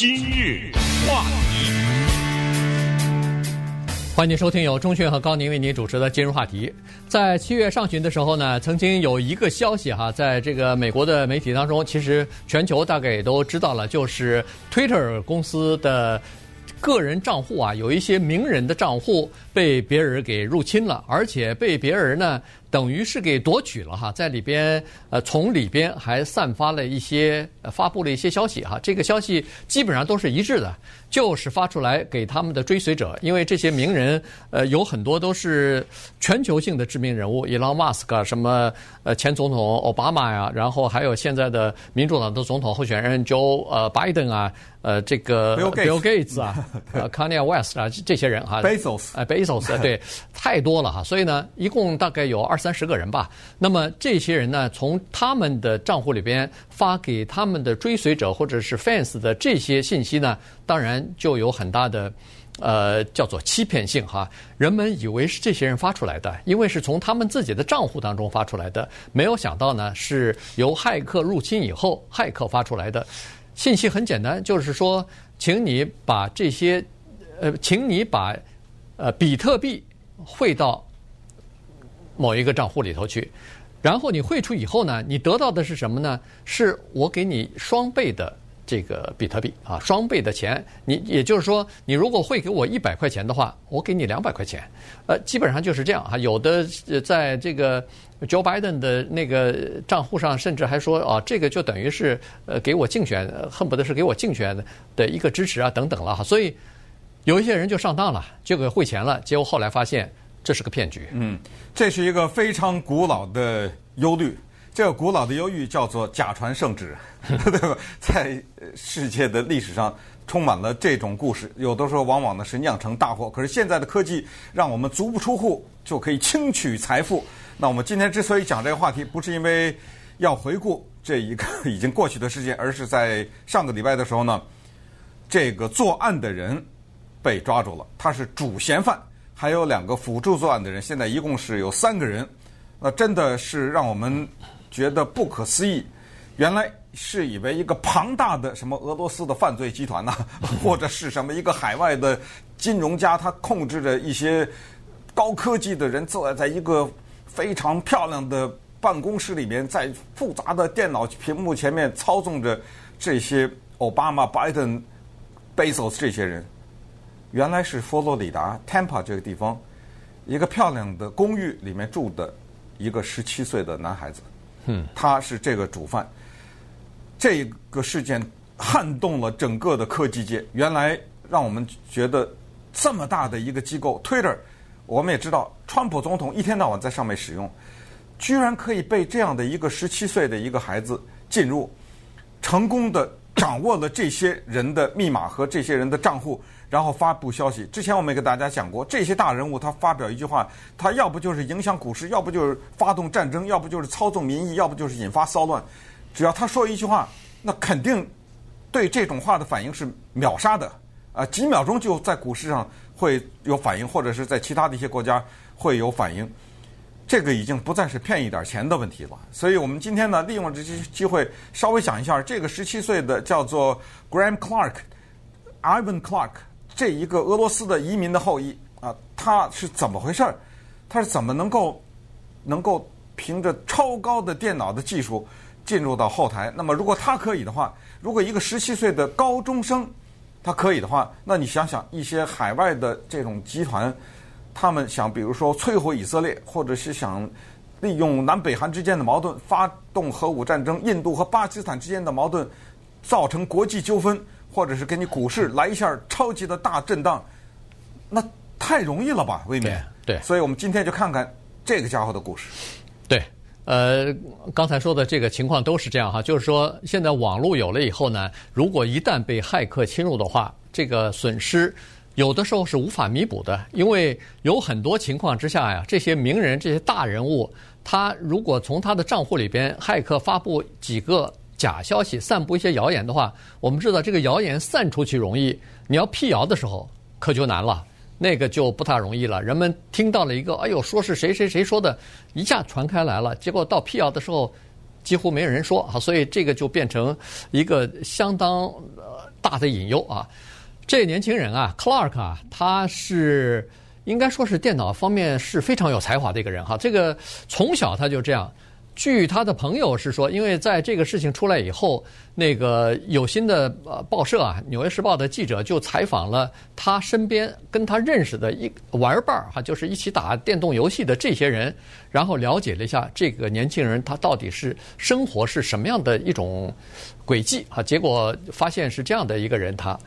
今日话题，欢迎收听由钟迅和高宁为您主持的今日话题。在七月上旬的时候呢，曾经有一个消息哈，在这个美国的媒体当中，其实全球大概也都知道了，就是 Twitter 公司的个人账户啊，有一些名人的账户被别人给入侵了，而且被别人呢。等于是给夺取了哈，在里边呃，从里边还散发了一些呃，发布了一些消息哈。这个消息基本上都是一致的，就是发出来给他们的追随者，因为这些名人呃，有很多都是全球性的知名人物，伊朗马斯克什么呃，前总统奥巴马呀，然后还有现在的民主党的总统候选人 Joe 呃 Biden 啊，呃这个 Bill Gates 啊，呃 Kanye West 啊这些人哈，Bezos。呃 Bezos 对，太多了哈，所以呢，一共大概有二。三十个人吧，那么这些人呢，从他们的账户里边发给他们的追随者或者是 fans 的这些信息呢，当然就有很大的，呃，叫做欺骗性哈。人们以为是这些人发出来的，因为是从他们自己的账户当中发出来的，没有想到呢，是由骇客入侵以后，骇客发出来的信息很简单，就是说，请你把这些，呃，请你把，呃，比特币汇到。某一个账户里头去，然后你汇出以后呢，你得到的是什么呢？是我给你双倍的这个比特币啊，双倍的钱。你也就是说，你如果汇给我一百块钱的话，我给你两百块钱。呃，基本上就是这样啊。有的在这个 Joe Biden 的那个账户上，甚至还说啊，这个就等于是呃给我竞选，恨不得是给我竞选的一个支持啊等等了哈。所以有一些人就上当了，就给汇钱了，结果后来发现。这是个骗局。嗯，这是一个非常古老的忧虑。这个古老的忧郁叫做假传圣旨，对吧？在世界的历史上充满了这种故事。有的时候往往呢是酿成大祸。可是现在的科技让我们足不出户就可以轻取财富。那我们今天之所以讲这个话题，不是因为要回顾这一个已经过去的事件，而是在上个礼拜的时候呢，这个作案的人被抓住了，他是主嫌犯。还有两个辅助作案的人，现在一共是有三个人，那真的是让我们觉得不可思议。原来是以为一个庞大的什么俄罗斯的犯罪集团呐、或者是什么一个海外的金融家，他控制着一些高科技的人，坐在一个非常漂亮的办公室里面，在复杂的电脑屏幕前面操纵着这些奥巴马、拜登、贝索斯这些人。原来是佛罗里达 Tampa 这个地方，一个漂亮的公寓里面住的一个十七岁的男孩子，他是这个主犯。这个事件撼动了整个的科技界。原来让我们觉得这么大的一个机构 Twitter，我们也知道，川普总统一天到晚在上面使用，居然可以被这样的一个十七岁的一个孩子进入，成功的掌握了这些人的密码和这些人的账户。然后发布消息。之前我们也给大家讲过，这些大人物他发表一句话，他要不就是影响股市，要不就是发动战争，要不就是操纵民意，要不就是引发骚乱。只要他说一句话，那肯定对这种话的反应是秒杀的啊，几秒钟就在股市上会有反应，或者是在其他的一些国家会有反应。这个已经不再是骗一点钱的问题了。所以我们今天呢，利用这些机会稍微讲一下这个十七岁的叫做 Graham Clark，Ivan Clark。这一个俄罗斯的移民的后裔啊，他是怎么回事儿？他是怎么能够能够凭着超高的电脑的技术进入到后台？那么，如果他可以的话，如果一个十七岁的高中生他可以的话，那你想想，一些海外的这种集团，他们想，比如说摧毁以色列，或者是想利用南北韩之间的矛盾发动核武战争，印度和巴基斯坦之间的矛盾造成国际纠纷。或者是给你股市来一下超级的大震荡，那太容易了吧？未免对，对，所以我们今天就看看这个家伙的故事。对，呃，刚才说的这个情况都是这样哈，就是说现在网络有了以后呢，如果一旦被骇客侵入的话，这个损失有的时候是无法弥补的，因为有很多情况之下呀，这些名人、这些大人物，他如果从他的账户里边骇客发布几个。假消息散布一些谣言的话，我们知道这个谣言散出去容易，你要辟谣的时候可就难了，那个就不太容易了。人们听到了一个，哎呦，说是谁谁谁说的，一下传开来了，结果到辟谣的时候，几乎没有人说啊，所以这个就变成一个相当大的隐忧啊。这年轻人啊，Clark 啊，他是应该说是电脑方面是非常有才华的一个人哈。这个从小他就这样。据他的朋友是说，因为在这个事情出来以后，那个有心的呃报社啊，《纽约时报》的记者就采访了他身边跟他认识的一玩伴儿哈，就是一起打电动游戏的这些人，然后了解了一下这个年轻人他到底是生活是什么样的一种轨迹啊，结果发现是这样的一个人他。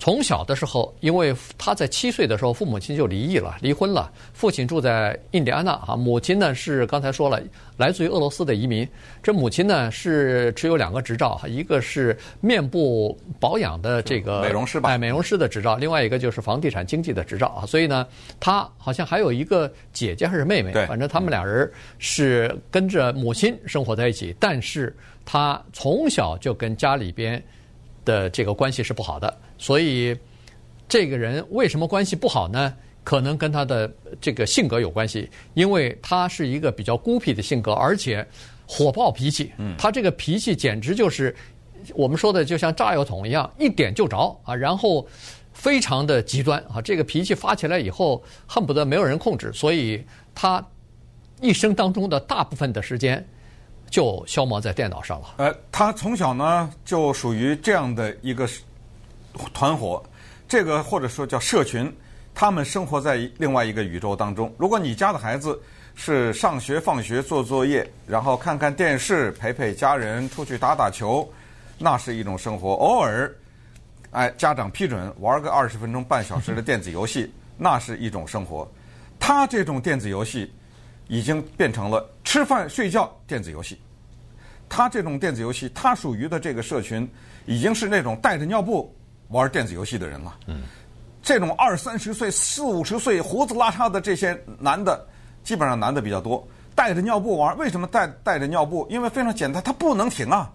从小的时候，因为他在七岁的时候，父母亲就离异了，离婚了。父亲住在印第安纳啊，母亲呢是刚才说了，来自于俄罗斯的移民。这母亲呢是持有两个执照，一个是面部保养的这个美容师吧，哎，美容师的执照，另外一个就是房地产经纪的执照啊。所以呢，他好像还有一个姐姐还是妹妹，反正他们俩人是跟着母亲生活在一起，但是他从小就跟家里边的这个关系是不好的。所以，这个人为什么关系不好呢？可能跟他的这个性格有关系，因为他是一个比较孤僻的性格，而且火爆脾气。嗯，他这个脾气简直就是我们说的，就像炸药桶一样，一点就着啊，然后非常的极端啊。这个脾气发起来以后，恨不得没有人控制，所以他一生当中的大部分的时间就消磨在电脑上了。呃，他从小呢就属于这样的一个。团伙，这个或者说叫社群，他们生活在另外一个宇宙当中。如果你家的孩子是上学放学做作业，然后看看电视，陪陪家人，出去打打球，那是一种生活。偶尔，哎，家长批准玩个二十分钟、半小时的电子游戏，那是一种生活。他这种电子游戏已经变成了吃饭睡觉电子游戏。他这种电子游戏，他属于的这个社群已经是那种带着尿布。玩电子游戏的人了，嗯，这种二三十岁、四五十岁、胡子拉碴的这些男的，基本上男的比较多，带着尿布玩。为什么带带着尿布？因为非常简单，他不能停啊。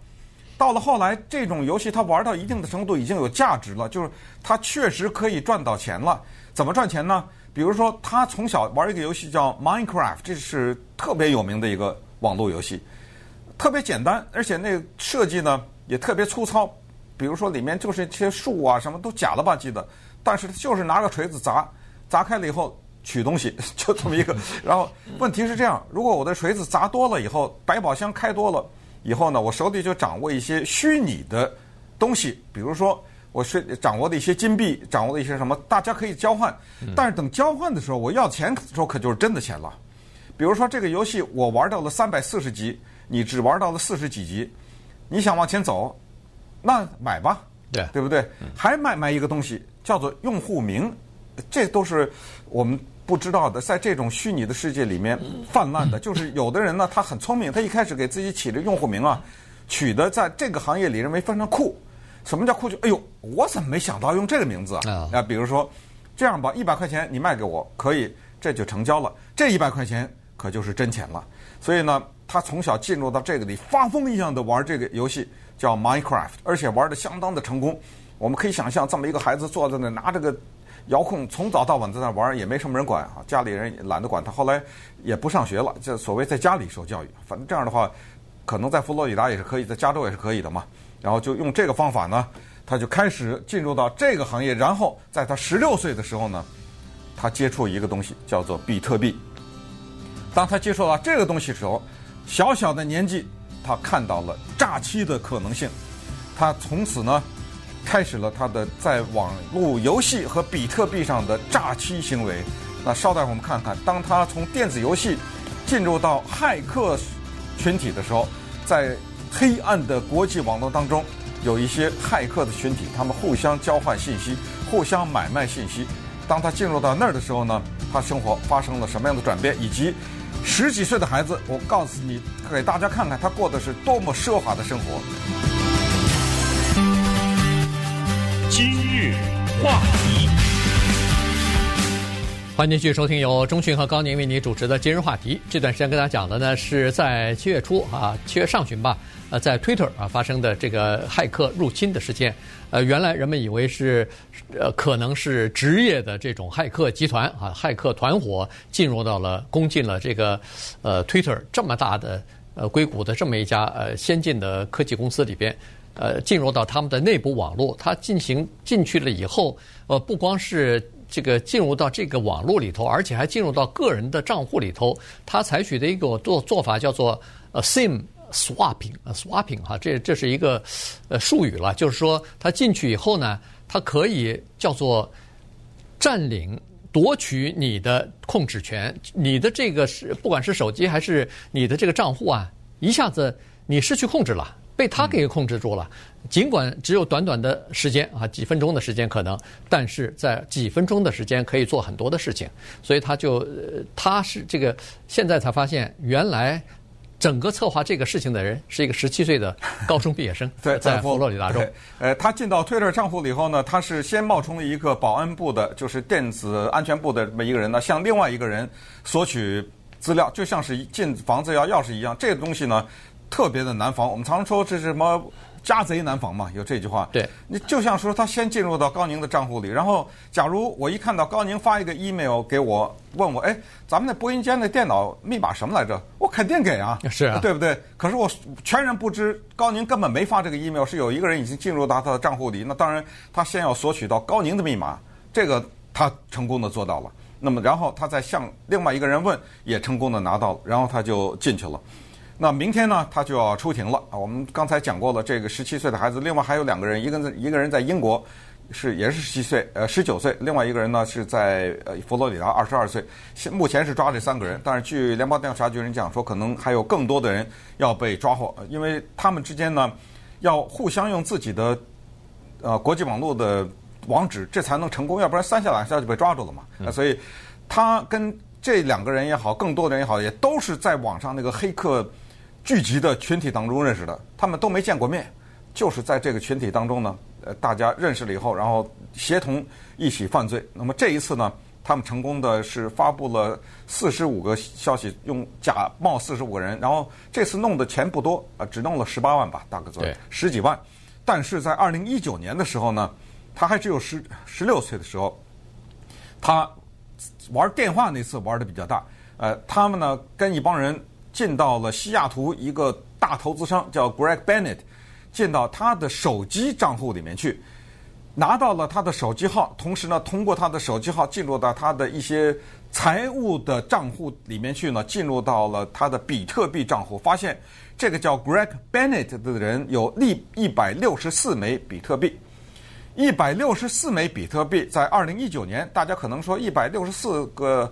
到了后来，这种游戏他玩到一定的程度，已经有价值了，就是他确实可以赚到钱了。怎么赚钱呢？比如说，他从小玩一个游戏叫 Minecraft，这是特别有名的一个网络游戏，特别简单，而且那个设计呢也特别粗糙。比如说里面就是一些树啊，什么都假了吧唧的，但是就是拿个锤子砸，砸开了以后取东西，就这么一个。然后问题是这样：如果我的锤子砸多了以后，百宝箱开多了以后呢，我手里就掌握一些虚拟的东西，比如说我是掌握的一些金币，掌握的一些什么，大家可以交换。但是等交换的时候，我要钱的时候可就是真的钱了。比如说这个游戏我玩到了三百四十级，你只玩到了四十几级，你想往前走。那买吧，对对不对？还买买一个东西叫做用户名，这都是我们不知道的，在这种虚拟的世界里面泛滥的。就是有的人呢，他很聪明，他一开始给自己起的用户名啊，取得在这个行业里认为非常酷。什么叫酷？就哎呦，我怎么没想到用这个名字啊？啊，比如说这样吧，一百块钱你卖给我可以，这就成交了。这一百块钱可就是真钱了。所以呢，他从小进入到这个里，发疯一样的玩这个游戏。叫 Minecraft，而且玩得相当的成功。我们可以想象，这么一个孩子坐在那，拿着个遥控，从早到晚在那玩，也没什么人管啊。家里人也懒得管他，后来也不上学了，就所谓在家里受教育。反正这样的话，可能在佛罗里达也是可以，在加州也是可以的嘛。然后就用这个方法呢，他就开始进入到这个行业。然后在他十六岁的时候呢，他接触一个东西，叫做比特币。当他接触到这个东西的时候，小小的年纪。他看到了诈欺的可能性，他从此呢，开始了他的在网络游戏和比特币上的诈欺行为。那稍待我们看看，当他从电子游戏进入到骇客群体的时候，在黑暗的国际网络当中，有一些骇客的群体，他们互相交换信息，互相买卖信息。当他进入到那儿的时候呢，他生活发生了什么样的转变，以及。十几岁的孩子，我告诉你，给大家看看他过的是多么奢华的生活。今日话题，欢迎继续收听由中讯和高宁为你主持的今日话题。这段时间跟大家讲的呢，是在七月初啊，七月上旬吧。呃，在 Twitter 啊发生的这个骇客入侵的事件，呃，原来人们以为是，呃，可能是职业的这种骇客集团啊，骇客团伙进入到了攻进了这个，呃，Twitter 这么大的呃硅谷的这么一家呃先进的科技公司里边，呃进入到他们的内部网络，他进行进去了以后，呃，不光是这个进入到这个网络里头，而且还进入到个人的账户里头。他采取的一个做做法叫做呃 SIM swapping，呃 swapping 哈，这这是一个呃术语了，就是说他进去以后呢，他可以叫做占领。夺取你的控制权，你的这个是不管是手机还是你的这个账户啊，一下子你失去控制了，被他给控制住了。尽管只有短短的时间啊，几分钟的时间可能，但是在几分钟的时间可以做很多的事情，所以他就他是这个现在才发现原来。整个策划这个事情的人是一个十七岁的高中毕业生，在在佛罗里达州。呃，他进到 Twitter 账户里以后呢，他是先冒充了一个保安部的，就是电子安全部的这么一个人呢，向另外一个人索取资料，就像是进房子要钥匙一样。这个东西呢，特别的难防。我们常说这是什么？家贼难防嘛，有这句话。对，你就像说他先进入到高宁的账户里，然后假如我一看到高宁发一个 email 给我，问我，哎，咱们那播音间的电脑密码什么来着？我肯定给啊，是啊，对不对？可是我全然不知高宁根本没发这个 email，是有一个人已经进入到他的账户里。那当然，他先要索取到高宁的密码，这个他成功的做到了。那么，然后他再向另外一个人问，也成功的拿到了，然后他就进去了。那明天呢，他就要出庭了啊！我们刚才讲过了，这个十七岁的孩子，另外还有两个人，一个一个人在英国，是也是十七岁，呃，十九岁；另外一个人呢是在呃佛罗里达，二十二岁。现目前是抓这三个人，但是据联邦调查局人讲说，可能还有更多的人要被抓获，因为他们之间呢要互相用自己的呃国际网络的网址，这才能成功，要不然三下两下就被抓住了嘛。嗯、所以他跟这两个人也好，更多的人也好，也都是在网上那个黑客。聚集的群体当中认识的，他们都没见过面，就是在这个群体当中呢，呃，大家认识了以后，然后协同一起犯罪。那么这一次呢，他们成功的是发布了四十五个消息，用假冒四十五个人，然后这次弄的钱不多，啊，只弄了十八万吧，大概左右十几万。但是在二零一九年的时候呢，他还只有十十六岁的时候，他玩电话那次玩的比较大，呃，他们呢跟一帮人。进到了西雅图一个大投资商叫 Greg Bennett，进到他的手机账户里面去，拿到了他的手机号，同时呢，通过他的手机号进入到他的一些财务的账户里面去呢，进入到了他的比特币账户，发现这个叫 Greg Bennett 的人有利一百六十四枚比特币，一百六十四枚比特币在二零一九年，大家可能说一百六十四个。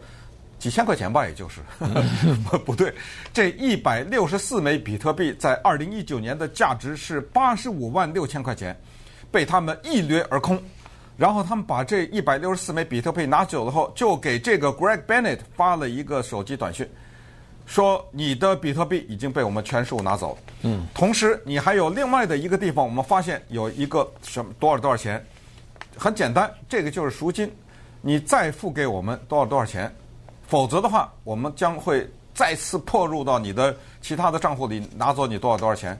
几千块钱吧，也就是，不对，这一百六十四枚比特币在二零一九年的价值是八十五万六千块钱，被他们一掠而空。然后他们把这一百六十四枚比特币拿走了后，就给这个 Greg Bennett 发了一个手机短信，说你的比特币已经被我们全数拿走。嗯，同时你还有另外的一个地方，我们发现有一个什么多少多少钱，很简单，这个就是赎金，你再付给我们多少多少钱。否则的话，我们将会再次破入到你的其他的账户里，拿走你多少多少钱。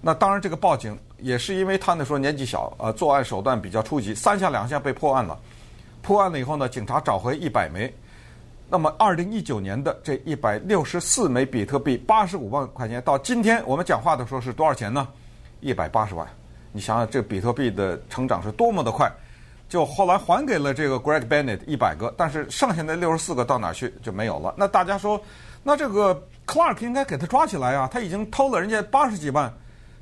那当然，这个报警也是因为他那时候年纪小，呃，作案手段比较初级，三下两下被破案了。破案了以后呢，警察找回一百枚。那么，二零一九年的这一百六十四枚比特币，八十五万块钱，到今天我们讲话的时候是多少钱呢？一百八十万。你想想，这比特币的成长是多么的快。就后来还给了这个 Greg Bennett 一百个，但是剩下的六十四个到哪去就没有了。那大家说，那这个 Clark 应该给他抓起来啊，他已经偷了人家八十几万。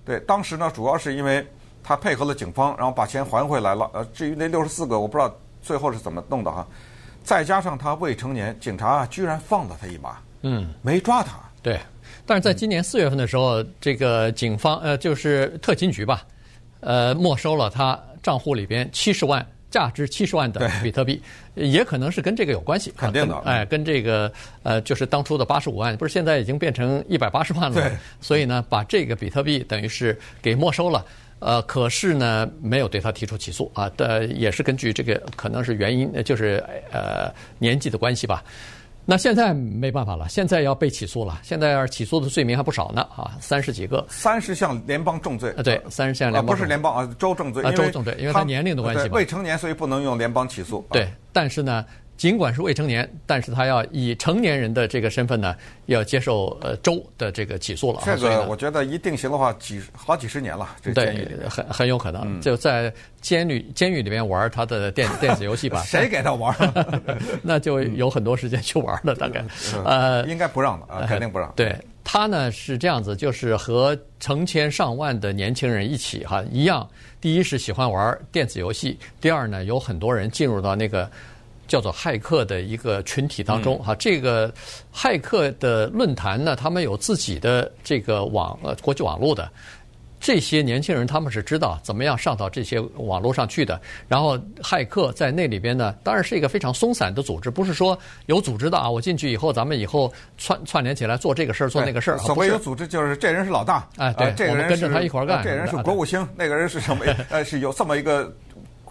对，当时呢，主要是因为他配合了警方，然后把钱还回来了。呃，至于那六十四个，我不知道最后是怎么弄的哈。再加上他未成年，警察居然放了他一马，嗯，没抓他。对，但是在今年四月份的时候，嗯、这个警方呃，就是特勤局吧，呃，没收了他账户里边七十万。价值七十万的比特币，也可能是跟这个有关系。肯定的，哎，跟这个呃，就是当初的八十五万，不是现在已经变成一百八十万了？对。所以呢，把这个比特币等于是给没收了。呃，可是呢，没有对他提出起诉啊。的也是根据这个可能是原因，就是呃年纪的关系吧。那现在没办法了，现在要被起诉了。现在要起诉的罪名还不少呢，啊，三十几个，三十项联邦重罪。啊，对，三十项联邦，不是联邦啊，州重罪。啊，州重罪，因为他年龄的关系嘛。未成年，所以不能用联邦起诉。对，但是呢，尽管是未成年，但是他要以成年人的这个身份呢，要接受呃州的这个起诉了。这个我觉得一定刑的话，几好几十年了。对，很很有可能、嗯、就在监狱监狱里面玩他的电 电子游戏吧。谁给他玩？那就有很多时间去玩了，大概。呃，应该不让的啊，肯定不让。对他呢是这样子，就是和成千上万的年轻人一起哈一样。第一是喜欢玩电子游戏，第二呢有很多人进入到那个。叫做骇客的一个群体当中哈，这个骇客的论坛呢，他们有自己的这个网呃国际网络的，这些年轻人他们是知道怎么样上到这些网络上去的。然后骇客在那里边呢，当然是一个非常松散的组织，不是说有组织的啊。我进去以后，咱们以后串 串联起来做这个事儿，做那个事儿。所谓有组织，就是这人是老大，哎，对，这个人跟着他一块儿干。这人是国务卿，那个人是什么？呃，是有这么一个。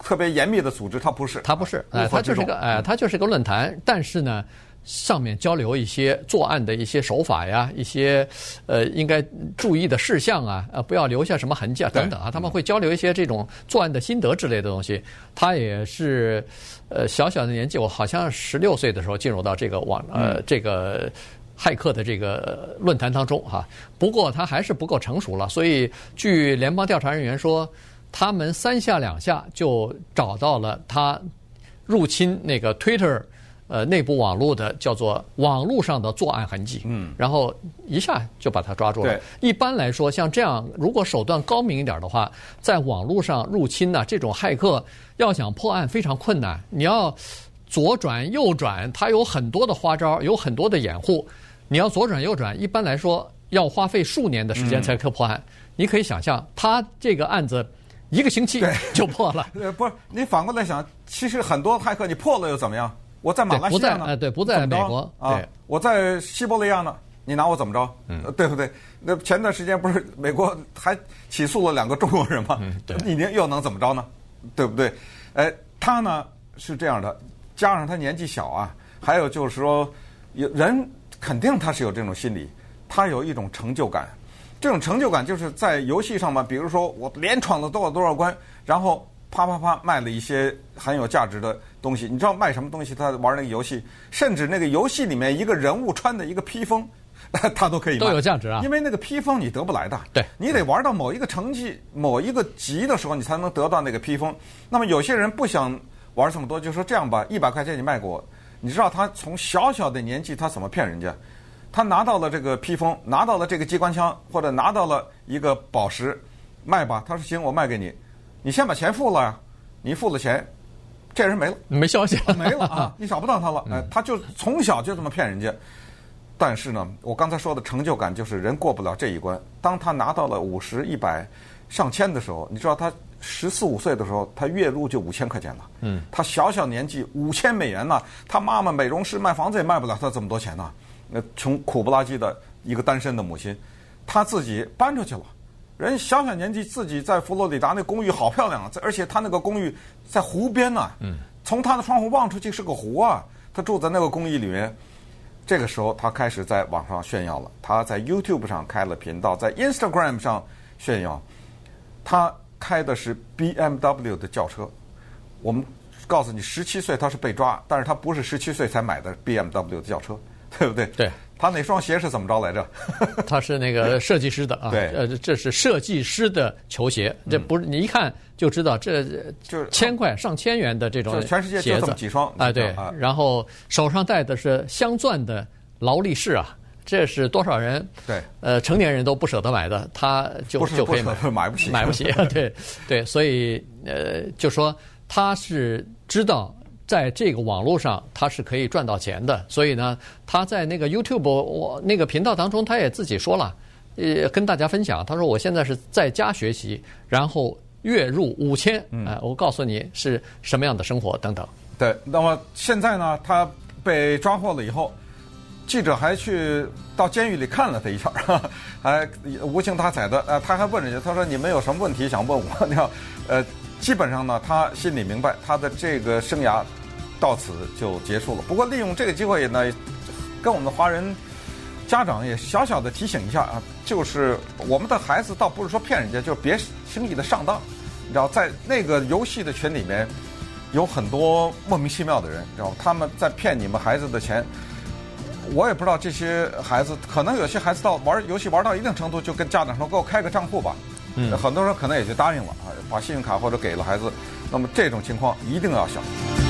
特别严密的组织，它不是，它不是，哎，它就是一个，哎，它就是一个论坛。但是呢，上面交流一些作案的一些手法呀，一些呃应该注意的事项啊，呃，不要留下什么痕迹啊，等等啊，他们会交流一些这种作案的心得之类的东西。他也是呃小小的年纪，我好像十六岁的时候进入到这个网呃这个骇客的这个论坛当中哈。不过他还是不够成熟了，所以据联邦调查人员说。他们三下两下就找到了他入侵那个 Twitter 呃内部网络的叫做网络上的作案痕迹，嗯，然后一下就把他抓住了。一般来说，像这样如果手段高明一点的话，在网络上入侵呢，这种骇客要想破案非常困难。你要左转右转，他有很多的花招，有很多的掩护。你要左转右转，一般来说要花费数年的时间才可破案。你可以想象，他这个案子。一个星期就破了。呃，不是，你反过来想，其实很多骇客你破了又怎么样？我在马来西亚呢？哎，对，不在美国啊。我在西伯利亚呢，你拿我怎么着？嗯，对不对？那前段时间不是美国还起诉了两个中国人吗？嗯，对。你又能怎么着呢？对不对？哎，他呢是这样的，加上他年纪小啊，还有就是说，有人肯定他是有这种心理，他有一种成就感。这种成就感就是在游戏上嘛，比如说我连闯了多少多少关，然后啪啪啪卖了一些很有价值的东西。你知道卖什么东西？他玩那个游戏，甚至那个游戏里面一个人物穿的一个披风，他都可以卖。都有价值啊！因为那个披风你得不来的，对，你得玩到某一个成绩、某一个级的时候，你才能得到那个披风。那么有些人不想玩这么多，就说这样吧，一百块钱你卖给我。你知道他从小小的年纪他怎么骗人家？他拿到了这个披风，拿到了这个机关枪，或者拿到了一个宝石，卖吧。他说行，我卖给你，你先把钱付了呀。你付了钱，这人没了，没消息了，没了啊，你找不到他了。哎，他就从小就这么骗人家。但是呢，我刚才说的成就感就是人过不了这一关。当他拿到了五十、一百、上千的时候，你知道他十四五岁的时候，他月入就五千块钱了。嗯，他小小年纪五千美元呢，他妈妈美容师卖房子也卖不了他这么多钱呢。那穷苦不拉几的一个单身的母亲，她自己搬出去了。人小小年纪自己在佛罗里达那公寓好漂亮啊！而且她那个公寓在湖边呢，嗯，从她的窗户望出去是个湖啊。他住在那个公寓里面。这个时候，他开始在网上炫耀了。他在 YouTube 上开了频道，在 Instagram 上炫耀。他开的是 BMW 的轿车。我们告诉你，十七岁他是被抓，但是他不是十七岁才买的 BMW 的轿车。对不对？对，他那双鞋是怎么着来着？他是那个设计师的啊。对，呃，这是设计师的球鞋，这不是你一看就知道，这就是千块上千元的这种鞋子。全世界就这么几双啊？对，然后手上戴的是镶钻的劳力士啊，这是多少人？对，呃，成年人都不舍得买的，他就就可以买，买不起，买不起。对对，所以呃，就说他是知道。在这个网络上，他是可以赚到钱的。所以呢，他在那个 YouTube 我那个频道当中，他也自己说了，呃，跟大家分享。他说：“我现在是在家学习，然后月入五千，哎，我告诉你是什么样的生活等等。”对，那么现在呢，他被抓获了以后，记者还去到监狱里看了他一下，还无精打采的。呃，他还问人家，他说：“你们有什么问题想问我？” 你要呃。基本上呢，他心里明白，他的这个生涯到此就结束了。不过利用这个机会呢，跟我们的华人家长也小小的提醒一下啊，就是我们的孩子倒不是说骗人家，就别轻易的上当。你知道，在那个游戏的群里面，有很多莫名其妙的人，知道？他们在骗你们孩子的钱。我也不知道这些孩子，可能有些孩子到玩游戏玩到一定程度，就跟家长说：“给我开个账户吧。”嗯，很多人可能也就答应了啊，把信用卡或者给了孩子。那么这种情况一定要小心。